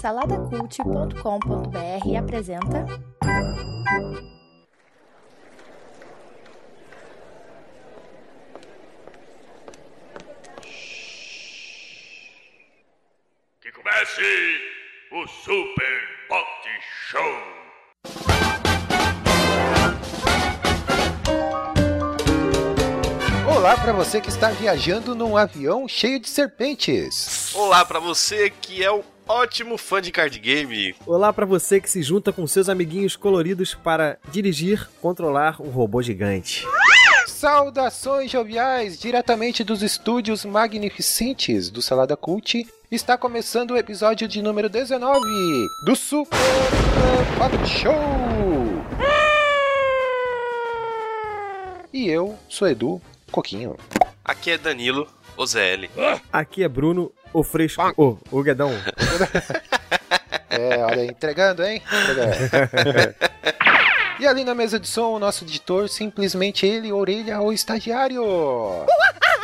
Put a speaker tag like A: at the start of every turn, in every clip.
A: Saladacult.com.br apresenta.
B: Que comece o Super Pot Show!
C: Olá para você que está viajando num avião cheio de serpentes.
D: Olá pra você que é um ótimo fã de card game.
E: Olá pra você que se junta com seus amiguinhos coloridos para dirigir, controlar um robô gigante.
C: Saudações joviais, diretamente dos estúdios magnificentes do Salada Cult. Está começando o episódio de número 19 do Super Pot Show. E eu sou Edu Coquinho.
D: Aqui é Danilo, OZL.
E: Aqui é Bruno, o fresco, o, o Guedão.
C: É, olha aí, entregando, hein? Entregando. E ali na mesa de som, o nosso editor, simplesmente ele, Orelha, o estagiário.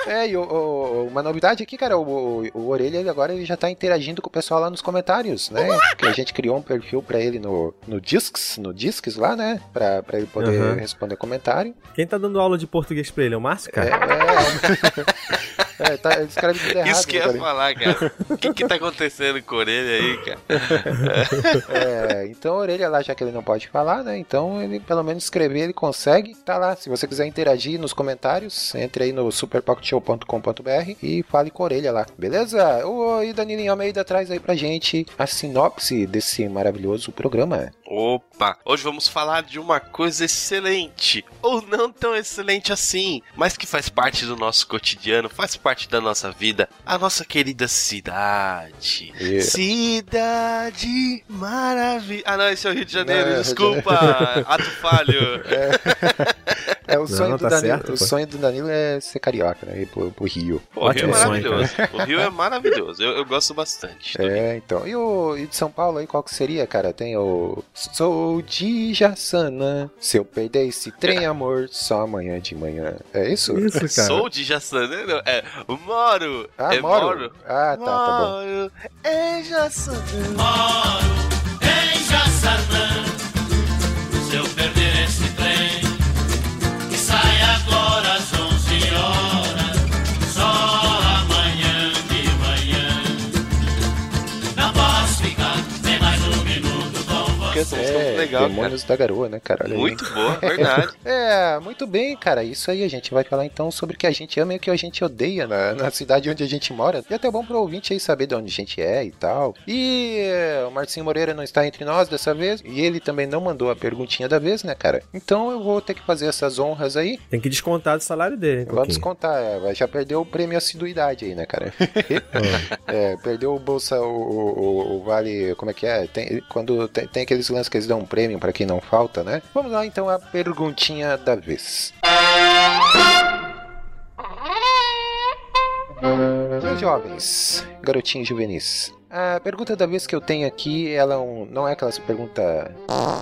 C: É, e o- o- uma novidade aqui, cara, o, o- o Orelha ele agora ele já tá interagindo com o pessoal lá nos comentários, né? Que a gente criou um perfil pra ele no, no Discs, no Discs lá, né? Pra, pra ele poder
E: Aham.
C: responder comentário.
E: Quem tá dando aula de português pra ele? É o Márcio, cara?
C: é, é, tá, ele escreve tudo errado.
D: Isso que eu ia falar, cara. O que que tá acontecendo com a orelha aí, cara?
C: É, então a orelha lá, já que ele não pode falar, né? Então ele pelo menos escrever, ele consegue. Tá lá. Se você quiser interagir nos comentários, entre aí no superpocketshow.com.br e fale com a orelha lá, beleza? Oi, Danilinho Almeida traz aí pra gente a sinopse desse maravilhoso programa.
D: Opa, hoje vamos falar de uma coisa excelente, ou não tão excelente assim, mas que faz parte do nosso cotidiano, faz parte da nossa vida, a nossa querida cidade.
C: Yeah.
D: Cidade maravilhosa. Ah, não, esse é o Rio de Janeiro,
C: Não, de
D: desculpa, ato falho.
C: É, o sonho,
E: Não,
C: do,
E: tá
C: Danilo,
E: certo,
C: o
E: pô.
C: sonho do Danilo é ser carioca, né? Ir pro, pro Rio.
D: Pô, o Rio é
E: Ótimo sonho,
D: maravilhoso. O Rio é maravilhoso, eu, eu gosto bastante. do Rio.
C: É, então. E o e de São Paulo aí, qual que seria, cara? Tem o. Sou de Jaçanã. Se eu perder esse trem, amor, só amanhã de manhã. É isso?
E: Isso, cara.
D: Sou de Jaçanã, não, é moro.
C: Ah,
D: é
C: moro? Ah, tá, tá bom.
D: Moro em Jaçanã.
F: em Jaçanã. Se eu perder
D: música é muito legal, cara.
C: Demônios da Garoa, né, cara? Olha aí.
D: Muito boa, verdade.
C: É, muito bem, cara. Isso aí a gente vai falar então sobre o que a gente ama e o que a gente odeia na, na cidade onde a gente mora. E até bom pro ouvinte aí saber de onde a gente é e tal. E é, o Marcinho Moreira não está entre nós dessa vez. E ele também não mandou a perguntinha da vez, né, cara? Então eu vou ter que fazer essas honras aí.
E: Tem que descontar do salário dele, hein,
C: Vamos descontar, é, já perdeu o prêmio assiduidade aí, né, cara? É, perdeu o bolsa, o, o- o vale, como é que é? Tem- quando tem, tem aqueles lances que eles dão um prêmio pra quem não falta, né? Vamos lá então a perguntinha da vez. Jovens, garotinhos juvenis. A pergunta da vez que eu tenho aqui, ela é não é aquela pergunta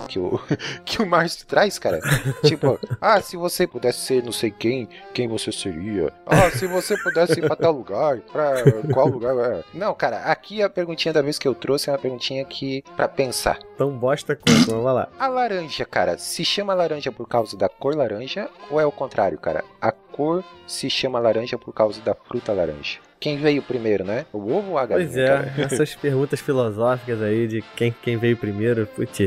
C: que o, que o Márcio traz, cara. tipo, ah, se você pudesse ser não sei quem, quem você seria? Ah, se você pudesse ir pra tal lugar, pra qual lugar? É. Não, cara, aqui a perguntinha da vez que eu trouxe é uma perguntinha que pra pensar.
E: Tão bosta quanto, vamos lá.
C: A laranja, cara, se chama laranja por causa da cor laranja ou é o contrário, cara? A cor se chama laranja por causa da fruta laranja. Quem veio primeiro, né? O ovo ou a galinha,
E: Pois é,
C: cara?
E: essas perguntas filosóficas aí de quem, quem veio primeiro, putz,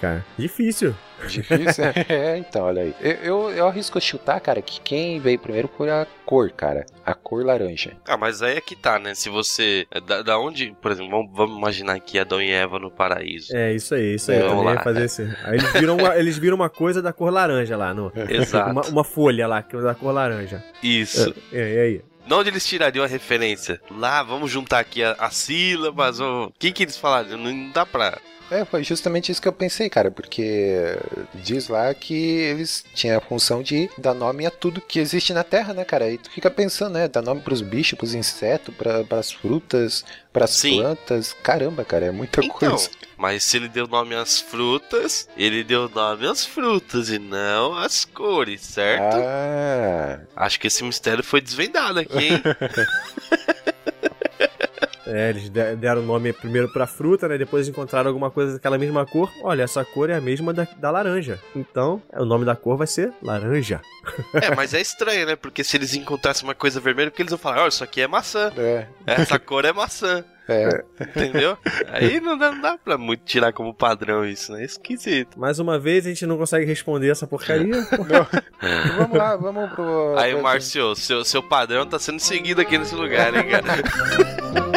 E: cara. Difícil.
C: Difícil. é, então, olha aí. Eu, eu, eu arrisco chutar, cara, que quem veio primeiro foi a cor, cara. A cor laranja.
D: Ah, mas aí é que tá, né? Se você. Da, da onde, por exemplo, vamos, vamos imaginar que Adão e Eva no paraíso.
E: É, isso aí, isso aí.
C: É,
D: vamos
E: também
D: lá.
E: fazer isso. Aí eles viram, uma, eles viram uma coisa da cor laranja lá, no,
D: Exato.
E: uma, uma folha lá, que é da cor laranja.
D: Isso.
E: É, e aí?
D: De onde eles tirariam a referência? Lá, vamos juntar aqui as sílabas. O que que eles falaram? Não dá pra.
C: É, foi justamente isso que eu pensei, cara, porque diz lá que eles tinham a função de dar nome a tudo que existe na Terra, né, cara? E tu fica pensando, né? Dar nome pros bichos, pros insetos, pra, pras frutas, pras
D: Sim.
C: plantas. Caramba, cara, é muita
D: Então,
C: coisa.
D: mas se ele deu nome às frutas, ele deu nome às frutas e não às cores, certo?
C: Ah,
D: Acho que esse mistério foi desvendado aqui, hein?
E: É, eles de- deram o nome primeiro pra fruta, né? Depois encontraram alguma coisa daquela mesma cor. Olha, essa cor é a mesma da, da laranja. Então, o nome da cor vai ser laranja.
D: É, mas é estranho, né? Porque se eles encontrassem uma coisa vermelha, porque eles vão falar, ó, isso aqui é maçã.
C: É,
D: Essa cor é maçã.
C: é.
D: Entendeu? Aí não dá, não dá pra muito tirar como padrão isso, né? É esquisito.
E: Mais uma vez, a gente não consegue responder essa porcaria.
C: vamos lá, vamos pro.
D: Aí, Márcio, seu, seu padrão tá sendo seguido aqui nesse lugar, hein, cara?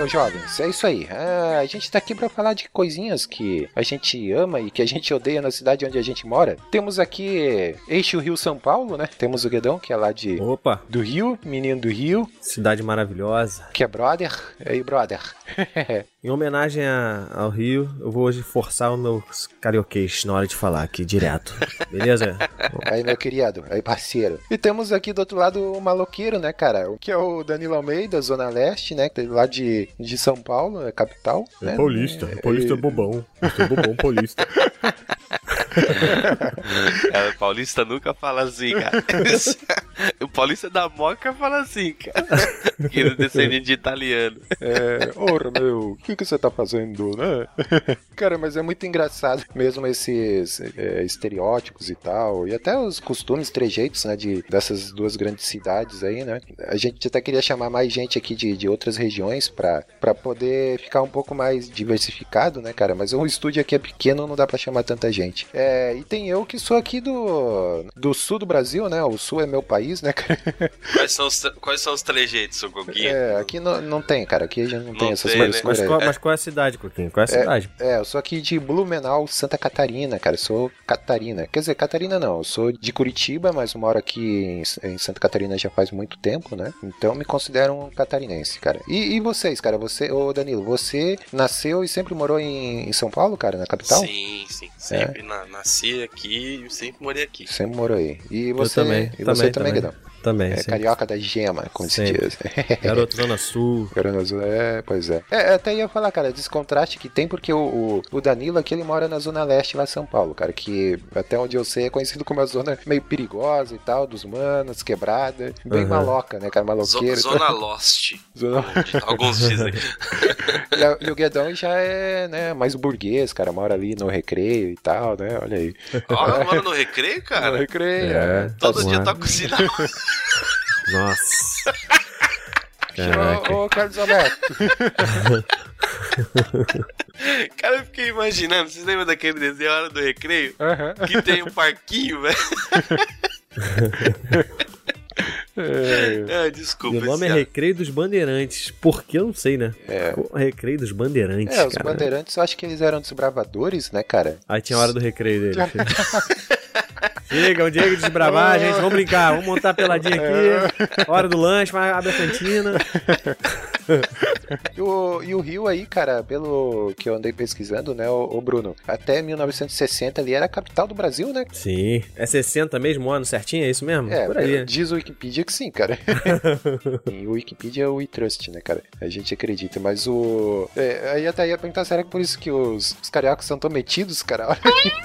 C: meus jovens, é isso aí. Ah, a gente tá aqui pra falar de coisinhas que a gente ama e que a gente odeia na cidade onde a gente mora. Temos aqui Eixo Rio São Paulo, né? Temos o Guedão, que é lá de.
E: Opa,
C: Do Rio, menino do Rio,
E: cidade maravilhosa.
C: que é brother. E aí, brother?
E: Em homenagem a- ao Rio, eu vou hoje forçar o meu carioquês na hora de falar aqui, direto. Beleza?
C: Aí, meu querido, aí, parceiro. E temos aqui do outro lado o maloqueiro, né, cara? Que é o Danilo Almeida, Zona Leste, né? Lá de, de São Paulo, é capital. né?
E: Paulista é bobão. Eu sou bobão paulista.
D: É, o paulista nunca fala assim, cara. o paulista da moca fala assim, cara. Que ele é descendente de italiano.
C: É, ora, meu, o que, que você tá fazendo, né? Cara, mas é muito engraçado mesmo esses é, estereótipos e tal, e até os costumes, trejeitos, né, de, dessas duas grandes cidades aí, né? A gente até queria chamar mais gente aqui de, de outras regiões pra, pra poder ficar um pouco mais diversificado, né, cara? Mas o estúdio aqui é pequeno, não dá pra chamar tanta gente. É, e tem eu que sou aqui do, do sul do Brasil, né? O sul é meu país, né, cara?
D: Quais são os, quais são os trejeitos, seu Coquinho?
C: É, aqui não, não tem, cara. Aqui a gente não, tem
D: Não
C: essas
D: tem,
C: coisas.
D: né?
E: Mas qual, mas qual é a cidade, Coquinho? Qual é a cidade?
C: É, eu sou aqui de Blumenau, Santa Catarina, cara. Eu sou Catarina. Quer dizer, Catarina não. Eu sou de Curitiba, mas moro aqui em, em Santa Catarina já faz muito tempo, né? Então me considero um catarinense, cara. E, e vocês, cara? Você, ô Danilo, você nasceu e sempre morou em, em São Paulo, cara, na capital?
D: Sim, sim. Sempre na- nasci aqui e sempre morei aqui.
C: Sempre morou aí. E você,
E: também,
C: e
E: também,
C: você também,
E: também. Também,
C: É
E: sim.
C: carioca da gema, como se
E: Sempre.
C: diz.
E: Garoto Zona Sul.
C: Corona Azul, é, pois é. É, até ia falar, cara, desse contraste que tem, porque o, o, o Danilo aqui, ele mora na Zona Leste, lá em São Paulo, cara, que até onde eu sei é conhecido como uma zona meio perigosa e tal, dos manos, quebrada, bem
E: Uhum.
C: maloca, né, cara,
D: Zo-
C: maloqueiro. e tal.
D: Zona Lost.
C: Zona-
D: Alguns dizem.
C: E, e o Guedão já é, né, mais burguês, cara, mora ali no recreio e tal, né, olha aí.
D: Ó, mora no recreio,
C: no
D: cara.
C: recreio,
E: É.
C: é.
D: Todo
E: Tá
D: dia
E: bom.
D: toca o sinal.
E: Nossa. Caraca.
C: Ô, ô, Carlos Alberto.
D: Cara, eu fiquei imaginando. Vocês lembram daquele desenho Hora do Recreio? Que tem um parquinho, velho.
C: É.
D: Ah, desculpa.
E: O nome é Recreio dos Bandeirantes. Por que eu não sei, né?
C: É.
E: Recreio dos Bandeirantes,
C: É, os
E: cara.
C: bandeirantes, eu acho que eles eram desbravadores, né, cara?
E: Aí tinha a hora do recreio dele. Chega, dia que desbravar, gente. Vamos brincar, vamos montar a peladinha aqui. Hora do lanche, abre a cantina.
C: E o, e o Rio aí, cara, pelo que eu andei pesquisando, né, o, o Bruno, até 1960 ali era a capital do Brasil, né?
E: Sim. É 60 mesmo ano certinho? É isso mesmo?
C: É,
E: Por aí.
C: diz o Wikipedia que sim, cara. e o Wikipedia é o WeTrust, né, cara? A gente acredita, mas o... É, aí até ia perguntar, será que por isso que os, os cariocas são tão metidos, cara?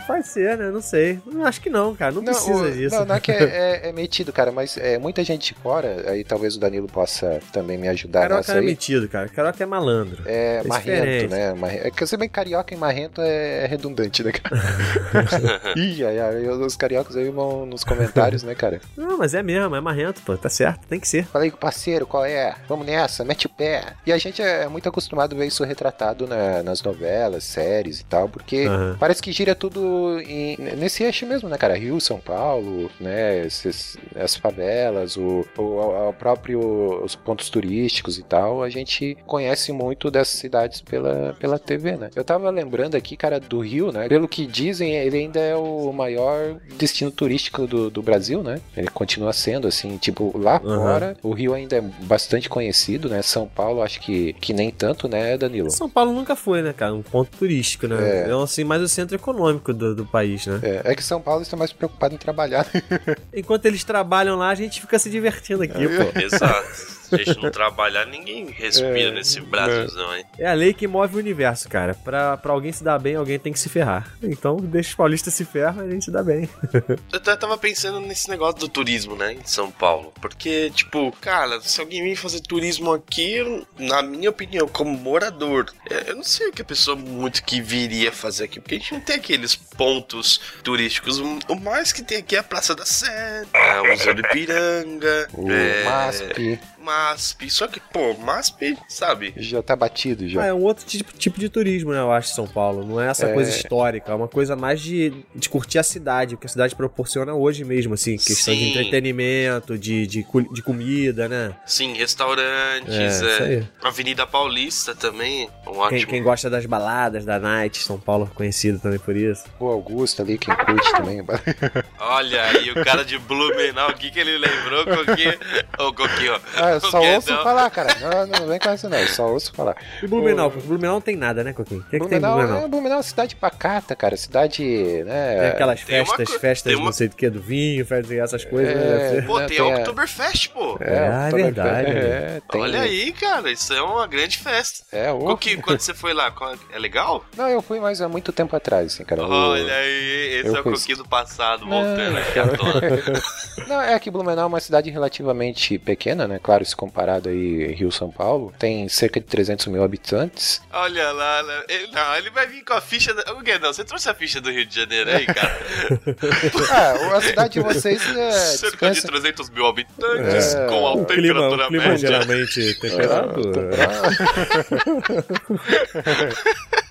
E: Pode ser, né? Não sei. Não, Acho que não, cara. Não, precisa
C: o-
E: disso.
C: Não, não é que é, é- é metido, cara, mas é, muita gente fora, aí talvez o Danilo possa também me ajudar
E: Carioca
C: nessa
E: é
C: aí.
E: Metido, cara. Carioca é malandro.
C: É
E: É
C: marrento, né? É que você bem carioca e marrento é, é redundante, né, cara? Ih, ai, ai, os cariocas aí vão nos comentários, né, cara?
E: Não, mas é mesmo, é marrento, pô. Tá certo, tem que ser.
C: Falei com o parceiro, qual é? Vamos nessa, mete o pé. E a gente é muito acostumado a ver isso retratado na- nas novelas, séries e tal, porque
E: Aham.
C: parece que gira tudo em- nesse eixo mesmo, né, cara? Rio, São Paulo, né? Esses, as favelas, o, o, o próprio, os pontos turísticos e tal. Paulo, a gente conhece muito dessas cidades pela, pela TV, né? Eu tava lembrando aqui, cara, do Rio, né? Pelo que dizem, ele ainda é o maior destino turístico do, do Brasil, né? Ele continua sendo, assim, tipo, lá
E: Uhum.
C: fora, o Rio ainda é bastante conhecido, né? São Paulo, acho que, que nem tanto, né, Danilo?
E: São Paulo nunca foi, né, cara? Um ponto turístico, né?
C: É.
E: É, assim, mais o centro econômico do, do país, né?
C: É, é que São Paulo está mais preocupado em trabalhar.
E: Enquanto eles trabalham lá, a gente fica se divertindo aqui, pô.
D: Exato. Se a gente não trabalhar, ninguém respira
C: É,
D: nesse Brasilzão aí.
E: É a lei que move o universo, cara. Pra, pra alguém se dar bem, alguém tem que se ferrar. Então, deixa os paulistas se ferram e a gente se dá bem.
D: Eu até tava pensando nesse negócio do turismo, né, em São Paulo. Porque, tipo, cara, se alguém vir fazer turismo aqui, na minha opinião, como morador, é, eu não sei o que a pessoa muito que viria fazer aqui. Porque a gente não tem aqueles pontos turísticos. O o mais que tem aqui é a Praça da Sé, é o Museu do Ipiranga,
C: O
D: é,
C: MASP
D: MASP. Só que, pô, MASP, sabe?
C: já tá batido já.
E: Ah, é um outro tipo, tipo de turismo, né? Eu acho, São Paulo. Não é essa
C: É.
E: coisa histórica, é uma coisa mais de, de curtir a cidade, o que a cidade proporciona hoje mesmo, assim. Questão de
D: Sim.
E: entretenimento, de, de, de comida, né?
D: Sim, restaurantes,
E: É, isso
D: é,
E: aí.
D: Avenida Paulista também, um
E: Quem,
D: ótimo.
E: quem gosta das baladas, da Night, São Paulo conhecido também por isso.
C: O Augusto ali, quem curte também.
D: Olha aí, o cara de Blumenau, o que, que ele lembrou? Coquinho? Ô, Coquinho, ó.
C: Ah, eu só ouço
D: não.
C: falar, cara. Não, não vem com essa não, eu só ouço falar.
E: E Blumenau? Blumenau não tem nada, né, Coquinho? O que, que tem em
C: Blumenau,
E: Blumenau?
C: é, Blumenau é uma cidade pacata, cara. Cidade, né...
E: Tem aquelas
D: Tem uma
E: festas, festas
D: tem uma-
E: não sei do que, do vinho, festas essas coisas.
C: É,
E: né?
D: Pô,
C: Né,
D: tem
C: tem
D: a
C: a-
D: Oktoberfest, pô.
E: É, ah, é verdade.
C: É, tem-
D: Olha aí, cara, isso é uma grande festa.
C: É, o...
D: Coquinho, quando você foi lá, qual- é legal?
C: Não, eu fui, mas há muito tempo atrás, assim, cara. O-
D: Olha aí, esse
C: eu
D: é o
C: fui-
D: Coquinho do passado, voltando aqui à tona.
C: Não, é que Blumenau é uma cidade relativamente pequena, né? Claro, comparado aí Rio-São Paulo. Tem cerca de 300 mil habitantes.
D: Olha lá, ele, não, ele vai vir com a ficha. Da... O que não? Você trouxe a ficha do Rio de Janeiro aí, cara?
C: Ah, a cidade de vocês é...
D: Cerca de
C: dispensa-
D: 300 mil habitantes,
C: É.
D: com
E: clima,
D: temperatura
E: o clima
D: média.
E: geralmente temperado.
C: É, né,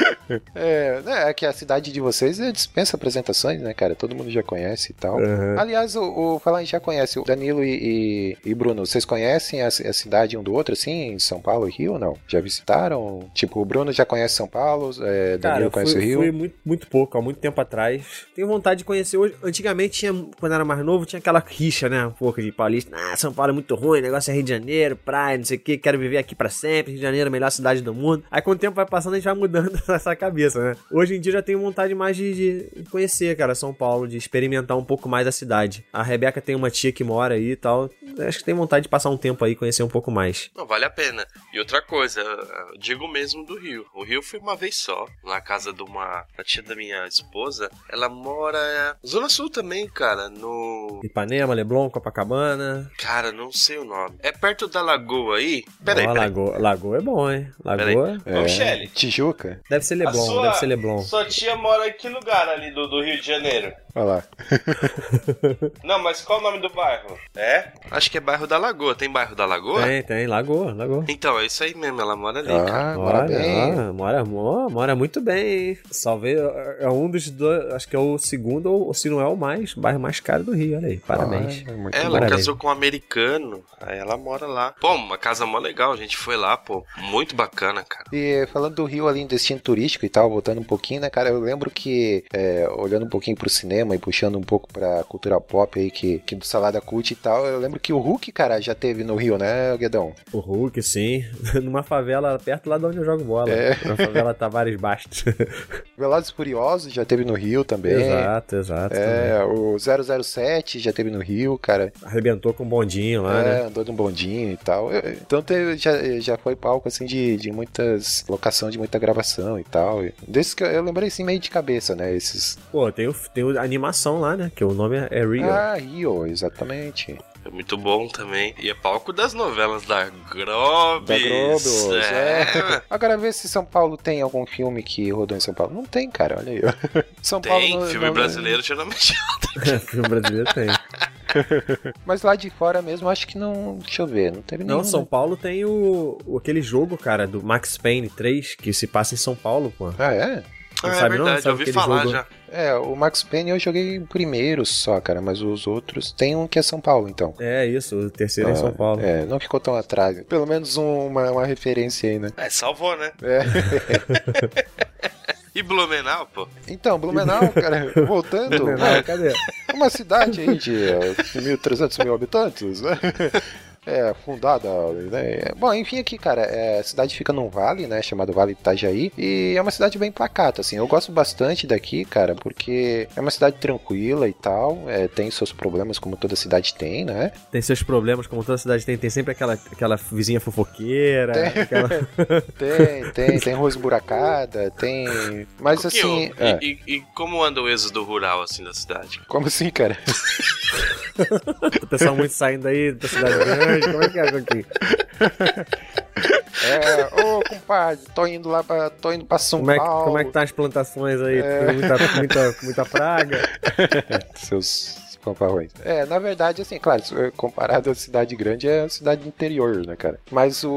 C: é que a cidade de vocês é, dispensa apresentações, né, cara? Todo mundo já conhece e tal.
E: Uhum.
C: Aliás, o, o falar já conhece o Danilo e, e- e Bruno, vocês conhecem a, a cidade um do outro, assim, em São Paulo e Rio ou não? Já visitaram? Tipo, o Bruno já conhece São Paulo, é,
E: Cara,
C: Danilo
E: eu
C: conhece
E: fui,
C: o Rio.
E: fui muito, muito pouco, há muito tempo atrás. Tenho vontade de conhecer hoje. Antigamente, tinha, quando era mais novo, tinha aquela rixa, né? Um pouco de paulista. Ah, São Paulo é muito ruim, negócio é Rio de Janeiro, praia, não sei o que, quero viver aqui pra sempre. Rio de Janeiro é a melhor cidade do mundo. Aí, com o tempo vai passando, a gente vai mudando essa cabeça, né? Hoje em dia, eu já tenho vontade mais de, de conhecer, cara, São Paulo, de experimentar um pouco mais a cidade. A Rebeca tem uma tia que mora aí e tal. Acho que tem vontade de passar um tempo aí e conhecer um pouco mais.
D: Não, vale a pena. E outra coisa, eu digo mesmo do Rio. O Rio foi uma vez só, na casa de uma da tia da minha esposa. Ela mora na Zona Sul também, cara, no...
E: Ipanema, Leblon, Copacabana.
D: Cara, não sei o nome. É perto da lagoa aí? Peraí,
E: Ó,
D: peraí.
E: Lagoa, Lagoa é bom, hein? Lagoa.
C: É,
D: Ô, Michele.
C: Tijuca?
E: Deve ser Leblon,
D: sua-
E: deve ser Leblon.
D: Sua tia mora em que lugar ali do, do Rio de Janeiro?
C: Olha lá.
D: Não, mas qual o nome do bairro? É? Acho que é bairro da Lagoa. Tem bairro da Lagoa?
E: Tem, tem, Lagoa, Lagoa.
D: Então, é isso aí mesmo, ela mora ali, cara.
C: Ah, mora
E: Olha,
C: bem.
E: ó, mora, mora, mora muito bem, hein? Salve, é um dos dois, acho que é o segundo, ou se não é o mais, bairro mais caro do Rio, olha aí, parabéns.
C: Ah, muito
D: Ela
C: bom.
E: Parabéns.
D: casou com um americano, aí ela mora lá. Pô, uma casa mó legal, a gente foi lá, pô. Muito bacana, cara.
C: E falando do Rio ali em destino turístico e tal, voltando um pouquinho, né, cara? Eu lembro que, é, olhando um pouquinho pro cinema e puxando um pouco pra cultura pop aí, que, que do Salada Cult e tal, eu lembro que o Hulk, cara, já teve no Rio, né, Guedão?
E: O Hulk, sim, numa favela perto lá de onde eu jogo bola,
C: É.
E: na favela Tavares Bastos.
C: Velozes e Furiosos já teve no Rio também.
E: exato, exato.
C: É, o 007 já teve no Rio, cara.
E: Arrebentou com um bondinho lá,
C: é,
E: né?
C: andou num bondinho e tal. Então teve- já, já foi palco, assim, de, de muitas... locação de muita gravação e tal. Desses que eu, eu lembrei, assim, meio de cabeça, né, esses...
E: Pô, tem, o, tem a animação lá, né? Que o nome é Rio.
C: Ah, Rio, exatamente.
D: É muito bom também. E é palco das novelas da Grobes.
C: Da Globos, é.
D: é.
C: Agora vê se São Paulo tem algum filme que rodou em São Paulo. Não tem, cara, olha aí. São Paulo
D: Tem,
C: não-
D: filme
C: não-
D: brasileiro geralmente.
E: filme brasileiro tem.
C: Mas lá de fora mesmo, acho que não. Deixa eu ver, não teve nenhum.
E: Não, São
C: né?
E: Paulo tem o, o- aquele jogo, cara, do Max Payne 3, que se passa em São Paulo, pô.
C: Ah, é?
D: Ah, é
E: sabe não?
D: verdade,
E: Sabe
D: eu ouvi falar
E: jogo?
D: já.
C: É, o Max Payne eu joguei primeiro só, cara, mas os outros. Tem um que é São Paulo, então.
E: É isso, o terceiro é em São Paulo.
C: É, não ficou tão atrás. Pelo menos um- uma, uma referência aí, né?
D: É, salvou, né?
C: É.
D: E Blumenau, pô?
C: Então, Blumenau, cara, voltando,
E: Não, cadê?
C: uma cidade aí de eh, 1.300 mil habitantes, né? É, fundada, né? Bom, enfim, aqui, cara, é, a cidade fica num vale, né, chamado Vale Itajaí, e é uma cidade bem pacata, assim, eu gosto bastante daqui, cara, porque é uma cidade tranquila e tal, é, tem seus problemas como toda cidade tem, né?
E: Tem seus problemas, como toda cidade tem. Tem sempre aquela, aquela vizinha fofoqueira. Aquela...
C: Tem, tem, tem rua esburacada, tem... Mas assim... é,
D: e, e- e como anda o êxodo rural, assim, da cidade?
C: Como assim, cara?
E: o pessoal muito saindo aí da cidade grande. Como é que é, Coquinho?
C: É, ô, compadre, tô indo lá pra... tô indo pra São
E: Como é, que,
C: Paulo.
E: como é que tá as plantações aí? Tem Muita, muita, muita praga.
C: seus É, na verdade, assim, claro, comparado à cidade grande, é a cidade interior, né, cara? Mas o,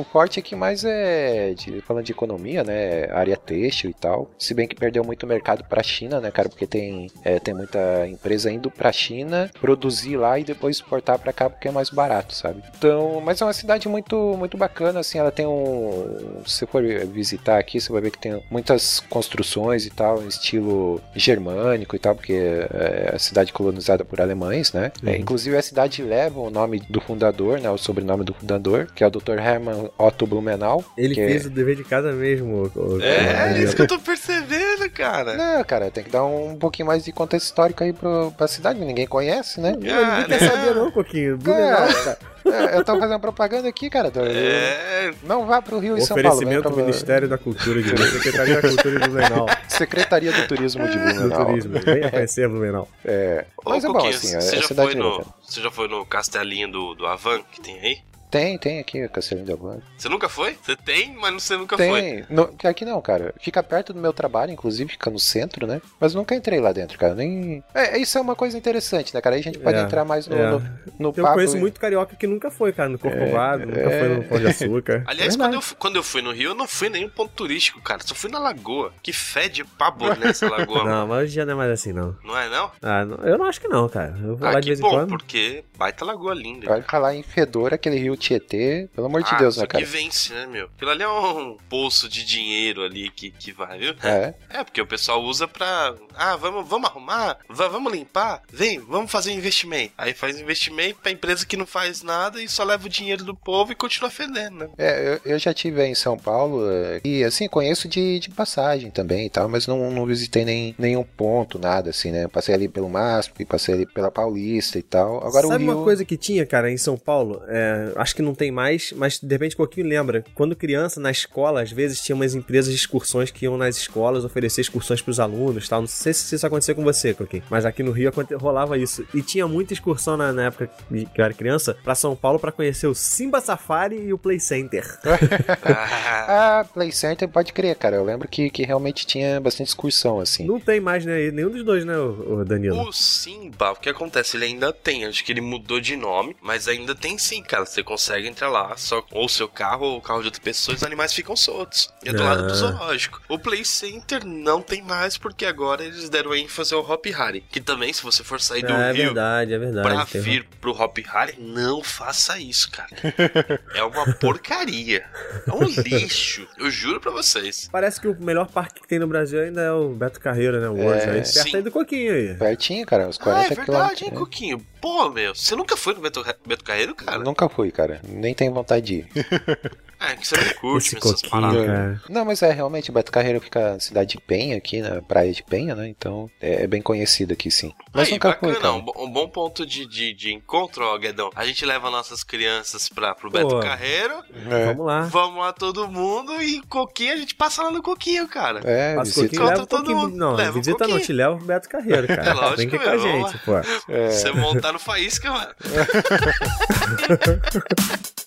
C: o forte aqui mais é, de- falando de economia, né, área têxtil e tal. Se bem que perdeu muito mercado pra China, né, cara, porque tem, é, tem muita empresa indo pra China, produzir lá e depois exportar pra cá porque é mais barato, sabe? Então, mas é uma cidade muito, muito bacana, assim, ela tem um... Se você for visitar aqui, você vai ver que tem muitas construções e tal, estilo germânico e tal, porque é a cidade colonizada por alemães, né? É, inclusive a cidade leva o nome do fundador, né? O sobrenome do fundador, que é o Dr. Hermann Otto Blumenau.
E: Ele
C: que
E: fez o dever de casa mesmo. o-
D: É,
E: o-
D: isso que eu tô percebendo, cara.
C: Não, cara, tem que dar um pouquinho mais de contexto histórico aí pro, pra cidade, que ninguém conhece, né?
E: Não, ninguém quer saber não, Coquinho. Blumenau, cara.
C: É, eu tô fazendo propaganda aqui, cara.
D: É,
C: Não vá pro Rio e São Paulo.
E: Oferecimento
C: pra-
E: do Ministério da Cultura de Secretaria da Cultura de Blumenau.
C: Secretaria do Turismo de
E: Do
C: Blumenau.
E: turismo. Venha conhecer Blumenau.
C: É,
D: Ô,
C: mas é bom, assim,
D: você,
C: é
D: já
C: cidade
D: foi no, você já foi no castelinho do, do Avan que tem aí?
C: Tem, tem aqui, Castelinho de Avan.
D: Você nunca foi? Você tem, mas você nunca foi.
C: Tem. No, que aqui não, cara. Fica perto do meu trabalho, inclusive, fica no centro, né? Mas nunca entrei lá dentro, cara. Nem. É, isso é uma coisa interessante, né, cara? Aí a gente pode
E: É,
C: entrar mais no,
E: é.
C: no, no
E: Eu
C: papo.
E: conheço muito carioca que nunca foi, cara, no Corcovado, nunca
C: é.
E: foi no Pão de Açúcar.
D: Aliás,
E: É
D: quando eu, quando eu fui no Rio, eu não fui em nenhum ponto turístico, cara. Só fui na lagoa. Que fede pabo nessa lagoa.
E: Não, mas hoje já não é mais assim, não.
D: Não é, não?
E: Ah, não- eu não acho que não, cara. Eu vou
D: Ah,
E: lá de vez em
D: bom,
E: quando.
D: porque baita lagoa linda.
C: Vai falar em fedor aquele rio Tietê, pelo amor de
D: ah,
C: Deus,
D: isso
C: né, cara?
D: aqui vence, né, meu? Aquilo ali é um poço de dinheiro ali que, que vai, viu?
C: É.
D: É, porque o pessoal usa pra. Ah, vamos, vamos arrumar, va- vamos limpar, vem, vamos fazer investimento. Aí faz investimento pra empresa que não faz nada e só leva o dinheiro do povo e continua fedendo, né?
C: É, eu, eu já tive em São Paulo é, e assim, conheço de, de passagem também e tal, mas não, não visitei nem, nenhum ponto, nada assim, né? Passei ali pelo MASP, passei ali pela Paulista e tal. Agora
E: Sabe
C: o Rio...
E: uma coisa que tinha, cara, em São Paulo? É, acho que não tem mais, mas de repente um pouquinho lembra. Quando criança, na escola, às vezes tinha umas empresas de excursões que iam nas escolas oferecer excursões pros alunos tal. Não sei se isso acontecia com você, Coquinho. Mas aqui no Rio rolava isso. E tinha muita excursão na, na época que eu era criança pra São Paulo pra conhecer o Simba Safari e o Play Center.
D: Ah,
C: Ah, Play Center pode crer, cara. Eu lembro que, que realmente tinha bastante excursão, assim.
E: Não tem mais, né? Nenhum dos dois, né, o, o Danilo?
D: o Simba, o que acontece? Ele ainda tem, acho que ele mudou de nome, mas ainda tem sim, cara. Você consegue entrar lá, só ou seu carro ou o carro de outra pessoa, e os animais ficam soltos. E é do
E: Ah.
D: lado do zoológico. O Play Center não tem mais, porque agora eles deram ênfase ao Hop Harry. Que também, se você for sair do
E: Ah, é
D: Rio
E: verdade, é verdade.
D: pra
E: tem-
D: vir pro Hop Harry, não faça isso, cara. é uma porcaria. É um lixo. Eu juro pra vocês.
E: Parece que o melhor parque que tem no Brasil ainda é o Beto Carreira, né? O World,
C: É.
E: aí, perto
D: Sim.
E: aí do Coquinho aí.
C: Pertinho, cara, uns
D: Ah,
C: 40
D: é verdade,
C: quilômetros.
D: hein,
C: né?
D: Coquinho? Pô, meu, você nunca foi no Beto, Beto Carreiro, cara?
C: Nunca fui, cara. Nem tenho vontade de ir.
D: É, que você não curte
E: Esse
D: essas paradas.
E: cara.
C: Não, mas é realmente, o Beto Carreiro fica na cidade de Penha, aqui na praia de Penha, né? Então é, é bem conhecido aqui, sim. Mas
D: Aí,
C: nunca
D: bacana,
C: cara.
D: um, um bom ponto de, de, de encontro, ó, Guedão. A gente leva nossas crianças pra, pro Beto
E: Pô.
D: Carreiro,
C: É,
E: Vamos lá.
D: vamos lá todo mundo e Coquinho, a gente passa lá no Coquinho, cara.
C: é
E: o
C: visita.
E: Coquinho, leva
D: Todo mundo
E: Não,
D: leva
E: visita não, te leva o Beto Carreiro, cara.
D: É lógico,
E: Vem aqui com a gente, pô.
C: É.
D: Você montar no Faísca, mano.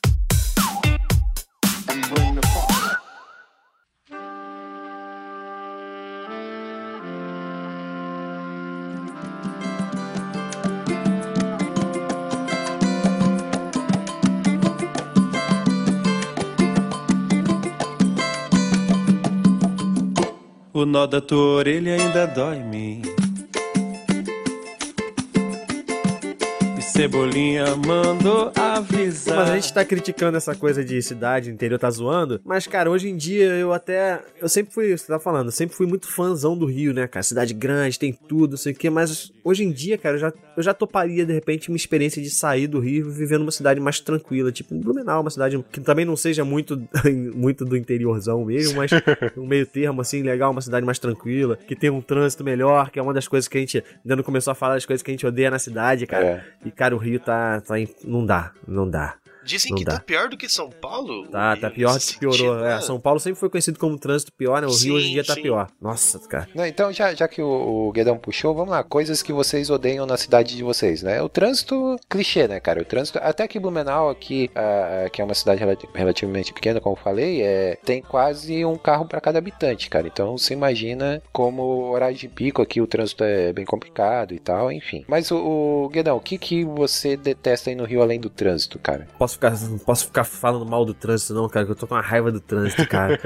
G: O nó da tua orelha ainda dói Cebolinha mandou avisar.
E: Mas a gente tá criticando essa coisa de cidade, interior tá zoando. Mas, cara, hoje em dia eu até. Eu sempre fui, você tá falando, eu sempre fui muito fãzão do Rio, né, cara? Cidade grande, tem tudo, não sei o quê. Mas hoje em dia, cara, eu já, eu já toparia, de repente, uma experiência de sair do Rio e viver numa cidade mais tranquila, tipo Blumenau, uma cidade que também não seja muito, muito do interiorzão mesmo, mas um meio termo, assim, legal, uma cidade mais tranquila, que tem um trânsito melhor, que é uma das coisas que a gente ainda não começou a falar das coisas que a gente odeia na cidade, cara.
C: É.
E: E, cara, o Rio tá. tá não dá, não dá.
D: Dizem
E: Não
D: que
E: dá.
D: tá pior do que São Paulo.
E: Tá, tá pior, piorou.
D: sentido,
E: É,
D: né?
E: São Paulo sempre foi conhecido como trânsito pior, né? O
D: Sim,
E: Rio hoje em dia tá
D: sim.
E: pior. Nossa, cara.
C: Não, então, já, já que o, o Guedão puxou, vamos lá. Coisas que vocês odeiam na cidade de vocês, né? O trânsito, clichê, né, cara? O trânsito, até que Blumenau, aqui, ah, que é uma cidade relati- relativamente pequena, como eu falei, é, tem quase um carro para cada habitante, cara. Então, você imagina como horário de pico aqui, o trânsito é bem complicado e tal, enfim. Mas, o, o Guedão, o que, que você detesta aí no Rio além do trânsito, cara?
E: Posso ficar, não posso ficar falando mal do trânsito, não, cara, que eu tô com uma raiva do trânsito, cara.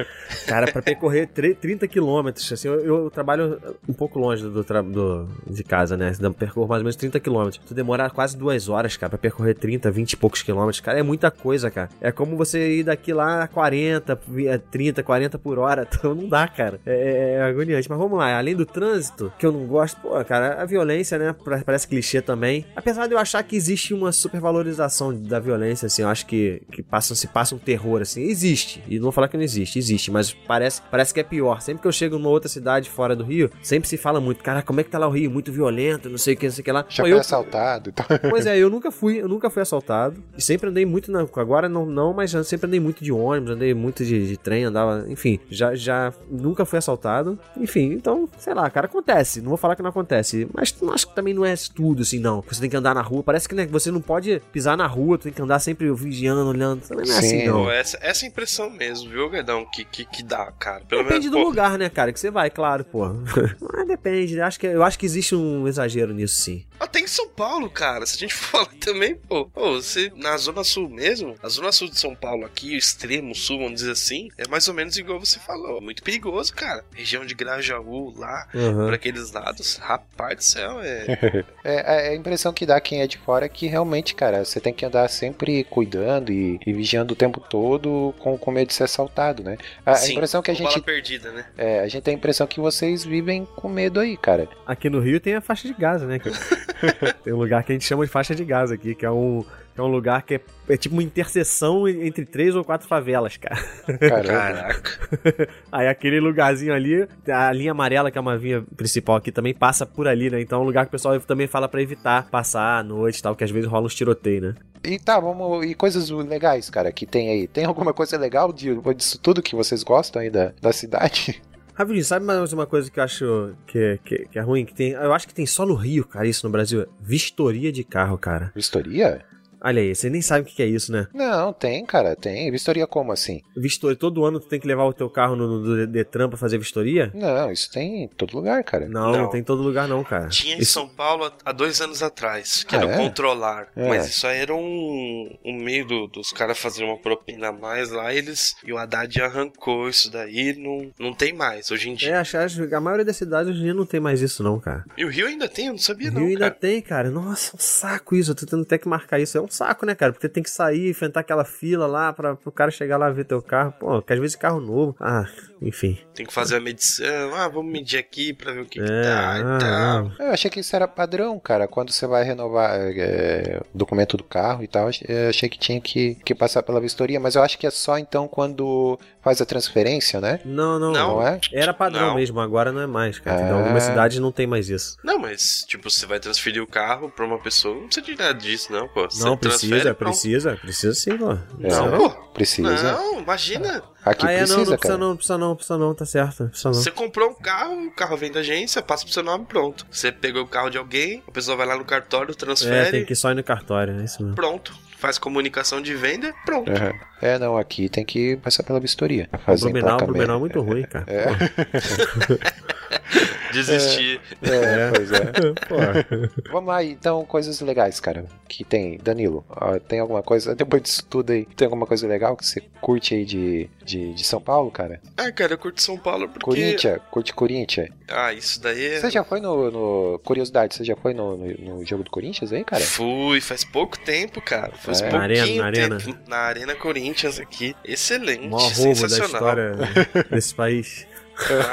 E: cara, pra percorrer tre- 30 quilômetros, assim, eu, eu trabalho um pouco longe do, do- de casa, né? Percorro mais ou menos 30 quilômetros. Tu demora quase duas horas, cara, pra percorrer 30, 20 e poucos quilômetros. Cara, é muita coisa, cara. É como você ir daqui lá a 40, vi- a 30, 40 por hora. Então não dá, cara. É, é agoniante. Mas vamos lá, além do trânsito, que eu não gosto, pô, cara, a violência, né? Parece clichê também. Apesar de eu achar que existe uma supervalorização da violência, assim, eu acho que, que passa, se passa um terror, assim. Existe. E não vou falar que não existe, existe, mas parece, parece que é pior. Sempre que eu chego numa outra cidade fora do Rio, sempre se fala muito, cara, como é que tá lá o Rio? Muito violento, não sei o que, não sei o que lá.
C: Já
E: Pô,
C: foi
E: eu-
C: assaltado e tal.
E: Pois é, eu nunca fui, eu nunca fui assaltado. E sempre andei muito na. Agora não, não, mas eu sempre andei muito de ônibus, andei muito de, de trem, andava. Enfim, já, já nunca fui assaltado. Enfim, então, sei lá, cara, acontece. Não vou falar que não acontece. Mas acho que também não é tudo assim, não. Você tem que andar na rua. Parece que né, você não pode pisar na rua, tem que andar sempre vigiando, olhando. Também não é assim,
C: Sim,
E: não.
D: Pô, essa, essa impressão mesmo, viu, Guedão? Que, que, que dá, cara. Pelo
E: Depende
D: menos,
E: do
D: pô,
E: lugar, né, cara, que você vai, claro, pô. Mas depende, eu acho que, eu acho que existe um exagero nisso, sim.
D: Até em São Paulo, cara. Se a gente falar também, pô, pô, você na Zona Sul mesmo, a Zona Sul de São Paulo aqui, o extremo sul, vamos dizer assim, é mais ou menos igual você falou. Muito perigoso, cara. Região de Grajaú, lá,
E: Uhum.
D: por aqueles lados, rapaz do céu, é.
C: É, é a impressão que dá quem é de fora é que realmente, cara, você tem que andar sempre cuidando e, e vigiando o tempo todo com, com medo de ser assaltado, né? A, a
D: Sim,
C: impressão que a gente.
D: perdida, né?
C: É, a gente tem a impressão que vocês vivem com medo aí, cara.
E: Aqui no Rio tem a faixa de Gaza, né? cara? tem um lugar que a gente chama de faixa de Gaza aqui, que é um, que é um lugar que é, é tipo uma interseção entre três ou quatro favelas, cara.
D: Caraca.
E: Aí aquele lugarzinho ali, a linha amarela, que é uma vinha principal aqui, também passa por ali, né? Então é um lugar que o pessoal também fala pra evitar passar à noite e tal, que às vezes rola uns tiroteios, né?
C: E tá, vamos. E coisas legais, cara, que tem aí. Tem alguma coisa legal de, disso tudo que vocês gostam aí da, da cidade?
E: Rapidinho, sabe mais uma coisa que eu acho que, que, que é ruim? Que tem, eu acho que tem só no Rio, cara, isso no Brasil. Vistoria de carro, cara.
C: Vistoria?
E: Olha aí, você nem sabe o que é isso, né?
C: Não, tem, cara, tem. Vistoria como assim?
E: Vistoria, todo ano tu tem que levar o teu carro no, no Detran pra fazer vistoria?
C: Não, isso tem em todo lugar, cara.
E: Não, não,
D: Não.
E: tem em todo lugar não, cara.
D: Tinha em
E: Isso-
D: São Paulo há- dois anos atrás, que
C: Ah,
D: era o
C: é?
D: controlar.
C: É.
D: Mas isso aí era um, um meio do- dos caras fazerem uma propina a mais lá, eles. E o Haddad arrancou isso daí, não, não tem mais hoje em
E: É,
D: dia.
E: acho, acho que a maioria das cidades hoje em dia não tem mais isso não, cara.
D: E o Rio ainda tem, eu não sabia
E: O
D: não,
E: Rio ainda
D: cara.
E: tem, cara. Nossa, um saco isso. Eu tô tendo até que marcar isso. É um saco, né, cara? Porque tem que sair, enfrentar aquela fila lá pra, pro cara chegar lá ver teu carro. Pô, que às vezes carro novo. Ah, enfim.
D: Tem que fazer a medição. Ah, vamos medir aqui pra ver o que, que
E: É,
D: tá e
E: ah,
D: tal.
E: não.
C: Eu achei que isso era padrão, cara. Quando você vai renovar é, o documento do carro e tal, eu achei que tinha que, que passar pela vistoria, mas eu acho que é só então quando faz a transferência, né?
E: Não, não,
D: Não.
C: Não é?
E: Era padrão
D: Não.
E: mesmo, agora não é mais, cara.
C: Ah.
E: Então, algumas cidades não tem mais isso.
D: Não, mas, tipo, você vai transferir o carro pra uma pessoa, não precisa de nada disso, não, pô. Você
E: não, precisa, precisa, precisa sim, pô.
D: Não,
C: É.
D: pô.
C: Precisa.
D: Não, imagina.
C: Aqui
E: ah, é,
C: precisa,
E: não, não precisa
C: cara.
E: não, não precisa não, não precisa não, tá certo, não precisa não.
D: Você comprou um carro, o carro vem da agência, passa pro seu nome, pronto. Você pegou o carro de alguém, a pessoa vai lá no cartório,
E: É,
D: transfere,
E: tem que ir só ir no cartório, é isso mesmo.
D: pronto. Faz comunicação de venda, pronto.
C: Aham. É, não, aqui tem que passar pela vistoria. Fazer
E: Blumenau,
C: emplacamento.
E: Blumenau é muito ruim, cara.
C: É.
D: Desistir.
C: É, pois é.
E: Pô,
C: Vamos lá, então, coisas legais, cara. Que tem, Danilo, ó, tem alguma coisa, depois disso tudo aí, tem alguma coisa legal que você curte aí de, de, de São Paulo, cara?
D: Ah, cara, eu curto São Paulo porque.
C: Corinthians, curte Corinthians.
D: Ah, isso daí é.
C: Você já foi no, no- Curiosidade, você já foi no, no, no jogo do Corinthians aí, cara?
D: Fui, faz pouco tempo, cara. Faz
C: É.
E: Na
D: pouquinho
E: Arena, na Arena.
D: tempo. Na Arena Corinthians aqui. Excelente,
E: maior roubo da
D: sensacional.
E: história desse país.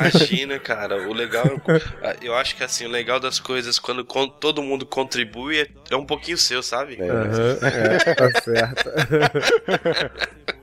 D: Imagina, cara, o legal. Eu acho que assim, o legal das coisas, quando todo mundo contribui, é, é um pouquinho seu, sabe?
C: É.
E: Aham, é, tá certo.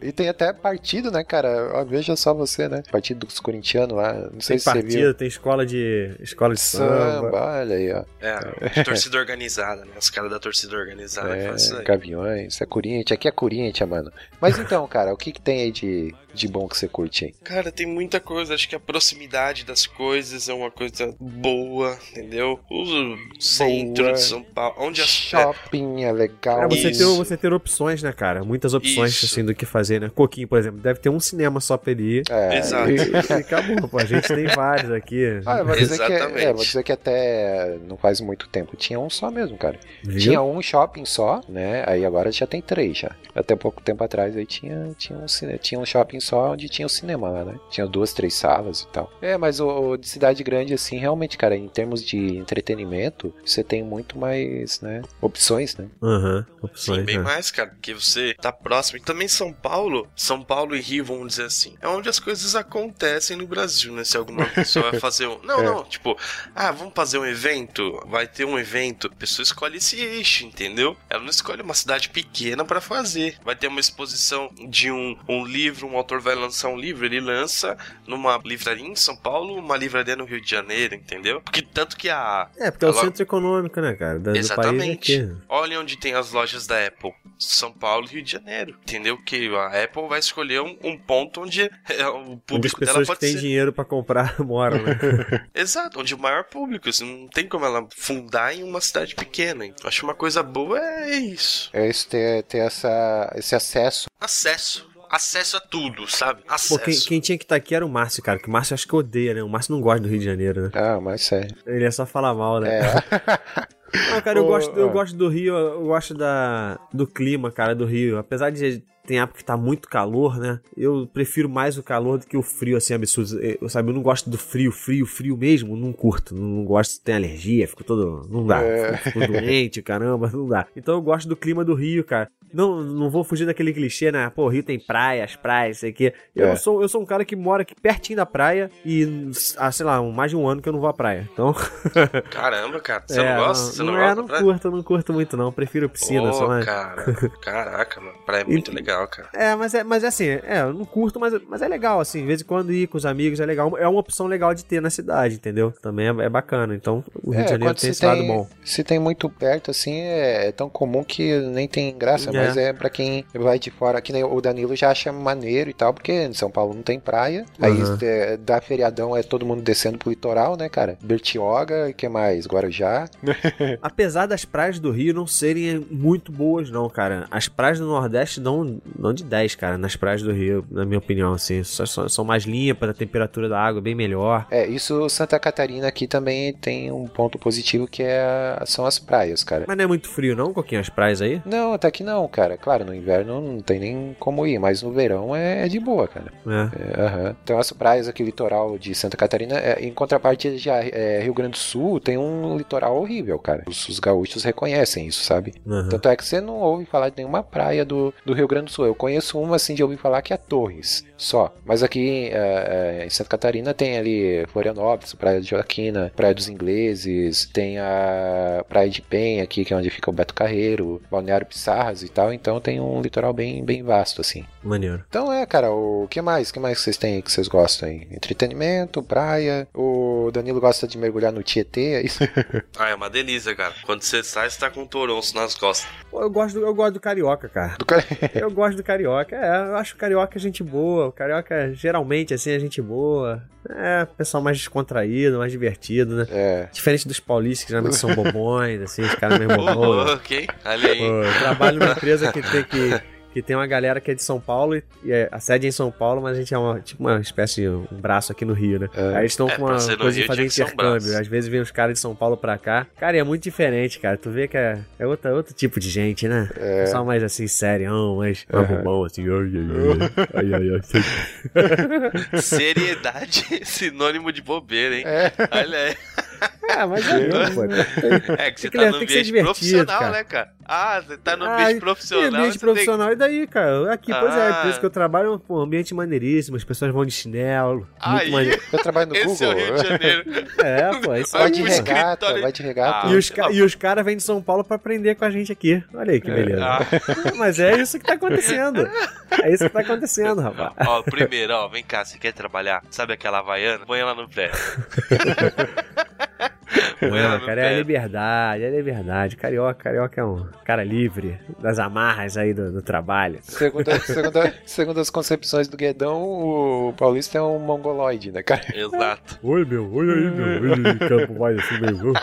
C: E tem até partido, né, cara? Ó, veja só você, né? Partido dos corintianos lá. Não sei
E: Tem
C: se você
E: partido,
C: viu.
E: tem escola de escola de samba.
C: Samba, olha aí, ó.
D: É, torcida organizada, né? Os caras da torcida organizada fazem isso
C: É,
D: aí.
C: Gaviões, é Corinthians, aqui é Corinthians, mano. Mas então, cara, o que, que tem aí de, de bom que você curte aí?
D: Cara, tem muita coisa. Acho que a proximidade das coisas é uma coisa boa, entendeu? O centro
C: Boa.
D: de São Paulo, onde as
C: Shopping é legal.
E: É, você
D: Isso.
E: ter, você ter opções, né, cara? Muitas opções,
D: Isso.
E: assim, do que fazer, né? Coquinho, por exemplo, deve ter um cinema só pra ele ir.
C: É,
D: Exato.
E: E, e acabou, pô. A gente tem vários aqui.
C: Ah, vou dizer, que,
D: Exatamente.
C: é, vou dizer que até não faz muito tempo tinha um só mesmo, cara.
E: Viu?
C: Tinha um shopping só, né? Aí agora já tem três já. Até pouco tempo atrás aí tinha, tinha, um, tinha um shopping só onde tinha o cinema lá, né? Tinha duas, três salas e tal. É, mas o, o de cidade grande, assim, realmente, cara, em termos de entretenimento, você tem muito mais, né? Opções, né?
E: Aham,
D: Sim,
E: opções,
D: bem
E: né?
D: mais, cara, porque você tá próximo. E também São Paulo, São Paulo e Rio, vamos dizer assim, é onde as coisas acontecem no Brasil, né? Se alguma pessoa vai fazer um. Não,
C: É.
D: não, tipo, ah, vamos fazer um evento, vai ter um evento, a pessoa escolhe esse eixo, entendeu? Ela não escolhe uma cidade pequena pra fazer. Vai ter uma exposição de um, um livro, um autor vai lançar um livro, ele lança numa livraria em São Paulo, uma livraria no Rio de Janeiro, entendeu? Porque tanto que a.
E: É, porque é o
D: Ela-
E: centro econômico, né, cara? Da- Do país
D: Exatamente.
E: aqui.
D: Olha onde tem as lojas da Apple. São Paulo e Rio de Janeiro. Entendeu? Que a Apple vai escolher um, um ponto onde é, o
E: Onde as
D: público dela
E: pessoas que
D: pode
E: têm
D: ser.
E: dinheiro pra comprar moram, né?
D: Exato, onde o maior público. Assim, não tem como ela fundar em uma cidade pequena. Então, acho uma coisa boa é isso.
C: É isso, ter, ter essa, esse acesso.
D: Acesso. Acesso a tudo, sabe? Acesso.
E: Pô, quem, quem tinha que estar aqui era o Márcio, cara. Que o Márcio acho que odeia, né? O Márcio não gosta do Rio de Janeiro, né?
C: Ah, mas sério.
E: Ele é só falar mal, né?
C: É.
E: Não, cara, eu
C: Ô,
E: gosto, eu
C: ah.
E: gosto do Rio, eu gosto da, do clima, cara, do Rio. Apesar de tem época que tá muito calor, né? Eu prefiro mais o calor do que o frio, assim, absurdo. Eu, sabe, eu não gosto do frio, frio, frio mesmo, não curto. Não gosto, tem alergia, fico todo. Não dá.
C: É.
E: Fico, fico doente, caramba, não dá. Então eu gosto do clima do Rio, cara. Não, não vou fugir daquele clichê, né? Pô, Rio tem praias, praias, sei que. Eu,
C: É.
E: sou, eu sou um cara que mora aqui pertinho da praia e, há, sei lá, mais de um ano que eu não vou à praia. Então.
D: Caramba, cara. Você
E: É,
D: não gosta? Você não,
E: é,
D: gosta?
E: não curto, não curto muito não, prefiro piscina
D: Ô,
E: só, mas...
D: cara. Caraca, mano. Praia é muito legal, cara.
E: É, mas é, mas é assim, é, eu não curto, mas, mas é legal, assim, de vez em quando ir com os amigos é legal, é uma opção legal de ter na cidade, entendeu? Também é, é bacana, então o Rio de Janeiro tem
C: se
E: esse lado bom.
C: Se tem muito perto, assim, é, é tão comum que nem tem graça,
E: É.
C: mas é pra quem vai de fora, que nem o Danilo já acha maneiro e tal, porque em São Paulo não tem praia, aí
E: Uhum.
C: é, dá feriadão, é todo mundo descendo pro litoral, né, cara? Bertioga, e que mais? Guarujá.
E: Apesar das praias do Rio não serem muito boas, não, cara. As praias do Nordeste dão, dão de 10, cara, nas praias do Rio, na minha opinião, assim. Só- São mais limpas, a temperatura da água é bem melhor.
C: É, isso Santa Catarina aqui também tem um ponto positivo que é são as praias, cara.
E: Mas não é muito frio, não, Coquinho, as praias aí?
C: Não, até que não, cara. Claro, no inverno não tem nem como ir, mas no verão é, é de boa, cara.
E: É.
C: É. Então as praias aqui, litoral de Santa Catarina, é, em contrapartida já é, Rio Grande do Sul tem um litoral horrível, cara. Os, os gaúchos reconhecem isso, sabe? Tanto é que você não ouve falar de nenhuma praia do, do Rio Grande do Sul. Eu conheço uma assim de ouvir falar que é Torres, só. Mas aqui é, em Santa Catarina tem ali Florianópolis, Praia de Joaquina, Praia dos Ingleses, tem a Praia de Penha aqui, que é onde fica o Beto Carreiro, Balneário Pissarras e tal. Então tem um litoral bem, bem vasto, assim.
E: Maneiro.
C: Então é, cara, o que mais? O que mais vocês têm aí que vocês gostam aí? Entretenimento, praia. O Danilo gosta de mergulhar no Tietê, é isso?
D: Ah, é uma delícia, cara. Quando você sai, você tá com um toronço nas costas.
E: Pô, Eu gosto, do, eu gosto do carioca, cara.
C: Do cara-
E: Eu gosto do carioca. É, eu acho o carioca gente boa. O carioca, geralmente, assim, é gente boa. É, pessoal mais descontraído, mais divertido, né?
C: É.
E: Diferente dos paulistas, que geralmente são bobões, assim, os caras meio bobões.
D: ok. Olha aí.
E: Pô, trabalho empresa que tem que. que tem uma galera que é de São Paulo e e é, a sede é em São Paulo, mas a gente é uma, tipo uma espécie de um braço aqui no Rio, né? Aí eles estão
D: É,
E: com uma coisa de
D: Rio
E: fazer
D: ser um
E: intercâmbio.
D: braço.
E: Às vezes vem os caras de São Paulo pra cá. Cara, e é muito diferente, cara. Tu vê que é, é outra, outro tipo de gente, né? É. Só mais assim, sério, mais bom, assim. Ai, ai, ai, ai, ai, ai.
D: Seriedade é sinônimo de bobeira, hein?
C: É.
D: Olha aí.
E: É, mas é mesmo, pô.
D: É que você tá
E: ser
D: ambiente profissional,
E: cara.
D: né, cara? Ah, você tá no
E: Ah,
D: ambiente
E: e
D: profissional.
E: ambiente profissional, e daí, cara? Aqui, pois é,
D: Ah.
E: por isso que eu trabalho, pô, ambiente maneiríssimo, as pessoas vão de chinelo. Muito
D: Aí,
E: maneiro.
C: Eu trabalho no
D: Esse
C: Google.
D: é o Rio de Janeiro.
E: É, pô, isso
C: Vai
E: aí.
C: de
D: Um
C: regata,
D: escritório-
C: vai de regata.
D: Ah,
E: E os, ca- e os caras vêm de São Paulo pra aprender com a gente aqui. Olha aí que beleza.
D: Ah.
E: Mas é isso que tá acontecendo. É isso que tá acontecendo, rapaz.
D: Ó, primeiro, ó, vem cá, você quer trabalhar? Sabe aquela havaiana? Põe ela no pé. Põe ela
E: Não,
D: no
E: cara, é a liberdade, é a liberdade. Carioca, carioca é um cara livre das amarras aí do, do trabalho.
C: Segundo, segundo, segundo as concepções do Guedão, o Paulista é um mongoloide, né, cara?
D: Exato.
E: Oi, meu, olha aí, meu. Ele campo mais assim, meu.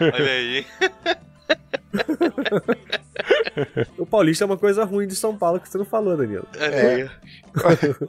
D: Olha aí.
E: O Paulista é uma coisa ruim de São Paulo que você não falou, Danilo.
D: Olha aí.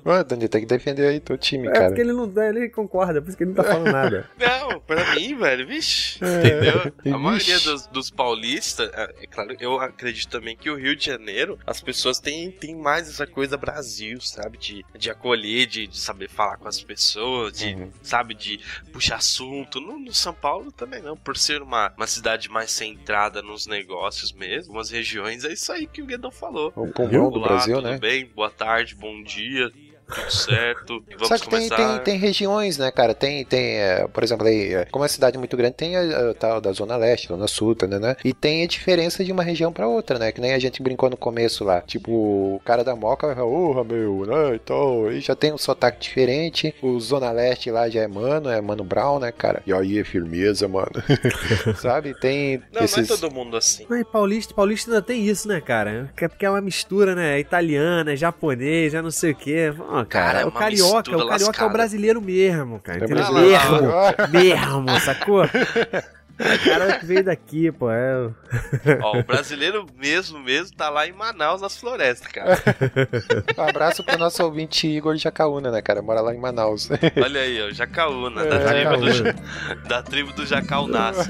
C: Ô, Dani, tem que defender aí teu time,
E: É
C: cara.
E: porque ele não ele concorda, por isso que ele não tá falando nada.
D: Não, pra mim, velho, vixe. Entendeu? A maioria dos, dos paulistas, é é claro, eu acredito também que o Rio de Janeiro, as pessoas têm, têm mais essa coisa Brasil, sabe? De, de acolher, de, de saber falar com as pessoas, de,
C: Uhum.
D: sabe? De puxar assunto. No, no São Paulo também não, por ser uma, uma cidade mais centrada nos negócios mesmo, umas regiões, é isso aí que o Guedão falou.
C: O pulmão do
D: Olá,
C: Brasil,
D: tudo
C: né?
D: bem? Boa tarde, bom dia, tudo certo. Vamos
C: Só que tem,
D: começar.
C: tem, tem regiões, né, cara? Tem, tem é, por exemplo, aí, é, como é uma cidade muito grande, tem a, a tal da Zona Leste, Zona Sul, tá, né, né? E tem a diferença de uma região pra outra, né? Que nem a gente brincou no começo lá. Tipo, o cara da Moca vai falar, porra, meu, né? Então, aí já tem um sotaque diferente. O Zona Leste lá já é mano, é mano Brown, né, cara? E aí, firmeza, mano. Sabe? Tem
D: Não,
C: esses.
D: não é todo mundo assim.
E: Mas paulista, paulista ainda tem isso, né, cara? Que é porque é uma mistura, né? Italiana, japonês, já não sei o quê. Cara,
D: Cara, é
E: o carioca, o carioca é o
D: lascada.
E: brasileiro mesmo, cara.
C: É brasileiro.
E: Mesmo, mesmo, sacou? O cara que veio daqui, pô, é...
D: Ó, o brasileiro mesmo, mesmo, tá lá em Manaus, nas florestas, cara.
C: Um abraço pro nosso ouvinte Igor Jacaúna, né, cara? Mora lá em Manaus.
D: Olha aí, ó, Jacaúna, da,
C: É,
D: tribo do,
E: Jacaúna.
D: Ja- da tribo do Jacaunaço.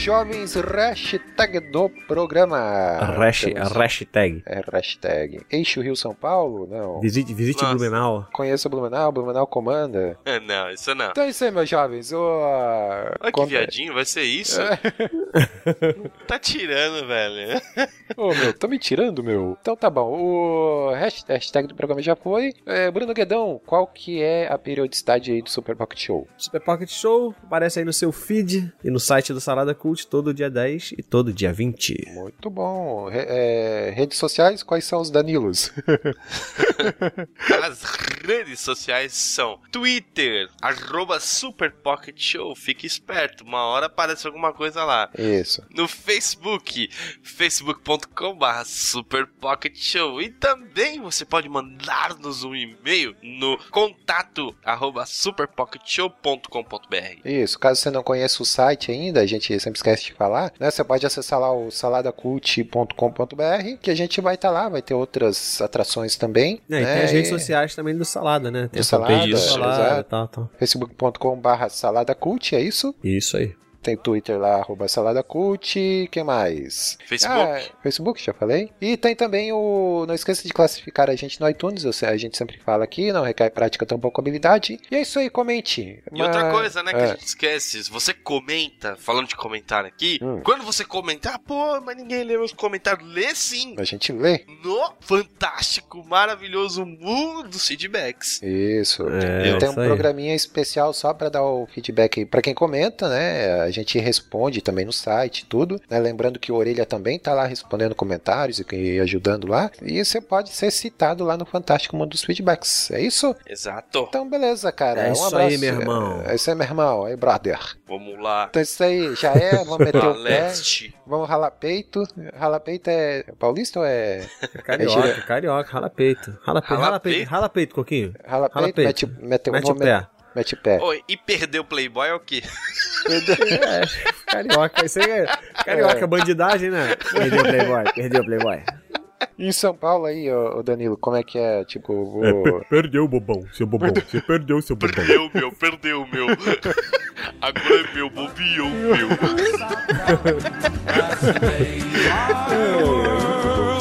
C: Jovens, hashtag do programa.
E: Hash-
C: Temos-
E: hashtag.
C: É hashtag. Eixo Rio São Paulo? Não.
E: Visite, visite
D: Nossa.
E: Blumenau.
C: Conheça Blumenau, Blumenau comanda.
D: É, não, isso não.
C: Então é isso aí, meus jovens. O,
D: Olha que viadinho, vai ser isso?
C: É.
D: Tá tirando, velho.
C: Ô, meu, tô me tirando, meu. Então tá bom. O hash- hashtag do programa já foi. É, Bruno Guedão, qual que é a periodicidade aí do Super Pocket Show?
E: Super Pocket Show aparece aí no seu feed e no site do Salada Cult todo dia 10 e todo dia 20.
C: Muito bom. Re- é, redes sociais, quais são os Danilos?
D: As redes sociais são Twitter, arroba Super Pocket Show. Fique esperto, uma hora aparece alguma coisa lá.
C: Isso.
D: no Facebook, facebook.com.br Super Pocket Show. E também você pode mandar-nos um e-mail no contato arroba superpocketshow.com.br.
C: Isso, caso você não conheça o site ainda, a gente sempre esquece de falar, né? Você pode acessar lá o saladacult.com.br, que a gente vai estar lá, vai ter outras atrações também.
E: É, e
C: né?
E: tem as redes sociais também do Salada, né? Tem
C: Do Salada,
E: do Salada tal, tal.
C: facebook.com.br saladacult, é isso?
E: Isso aí.
C: Tem Twitter lá, arroba saladacult, que mais?
D: Facebook.
C: Ah, Facebook, já falei. E tem também o... Não esqueça de classificar a gente no iTunes, a gente sempre fala aqui, não recai prática, tão pouco habilidade. E é isso aí, comente.
D: E outra
C: Mas-
D: coisa, né, que
C: é.
D: a gente esquece, você comenta, falando de comentário aqui,
C: Hum.
D: quando você comentar, pô, mas ninguém lê meus comentários, lê sim!
C: A gente lê.
D: No fantástico, maravilhoso mundo dos feedbacks.
C: Isso.
E: É,
C: E tem um
E: aí.
C: programinha especial só pra dar o feedback pra quem comenta, né? A gente responde também no site, tudo. né? Lembrando que o Orelha também tá lá respondendo comentários e, ajudando lá. E você pode ser citado lá no Fantástico Mundo dos Feedbacks. É isso?
D: Exato.
C: Então, beleza, cara.
E: É
C: um
E: isso
C: abraço.
E: aí, meu irmão.
C: É isso aí, meu irmão. Aí, brother.
D: Vamos lá.
C: Então, isso aí já é. Vamos meter o pé.
D: Leste.
C: Vamos ralar peito. Ralar peito é paulista ou é.
E: Carioca,
C: É
E: carioca, rala peito. Rala peito,
D: Rala
E: peito,
D: peito?
E: rala peito, Coquinho.
C: Rala peito?
E: Rala peito.
C: Mete, mete,
E: o pé.
C: Met- Mete o pé.
D: Oi, e perdeu o Playboy é o quê?
E: É, carioca, isso aí é. Carioca, bandidagem, né? Perdeu o Playboy, perdeu o Playboy.
C: E em São Paulo aí, ô, Danilo, como é que é? Tipo, vou...
E: perdeu, bobão, seu bobão. Você perdeu, seu bobão.
D: Perdeu, meu, perdeu, meu. Agora é meu, bobiou, meu.
F: Brasileiro.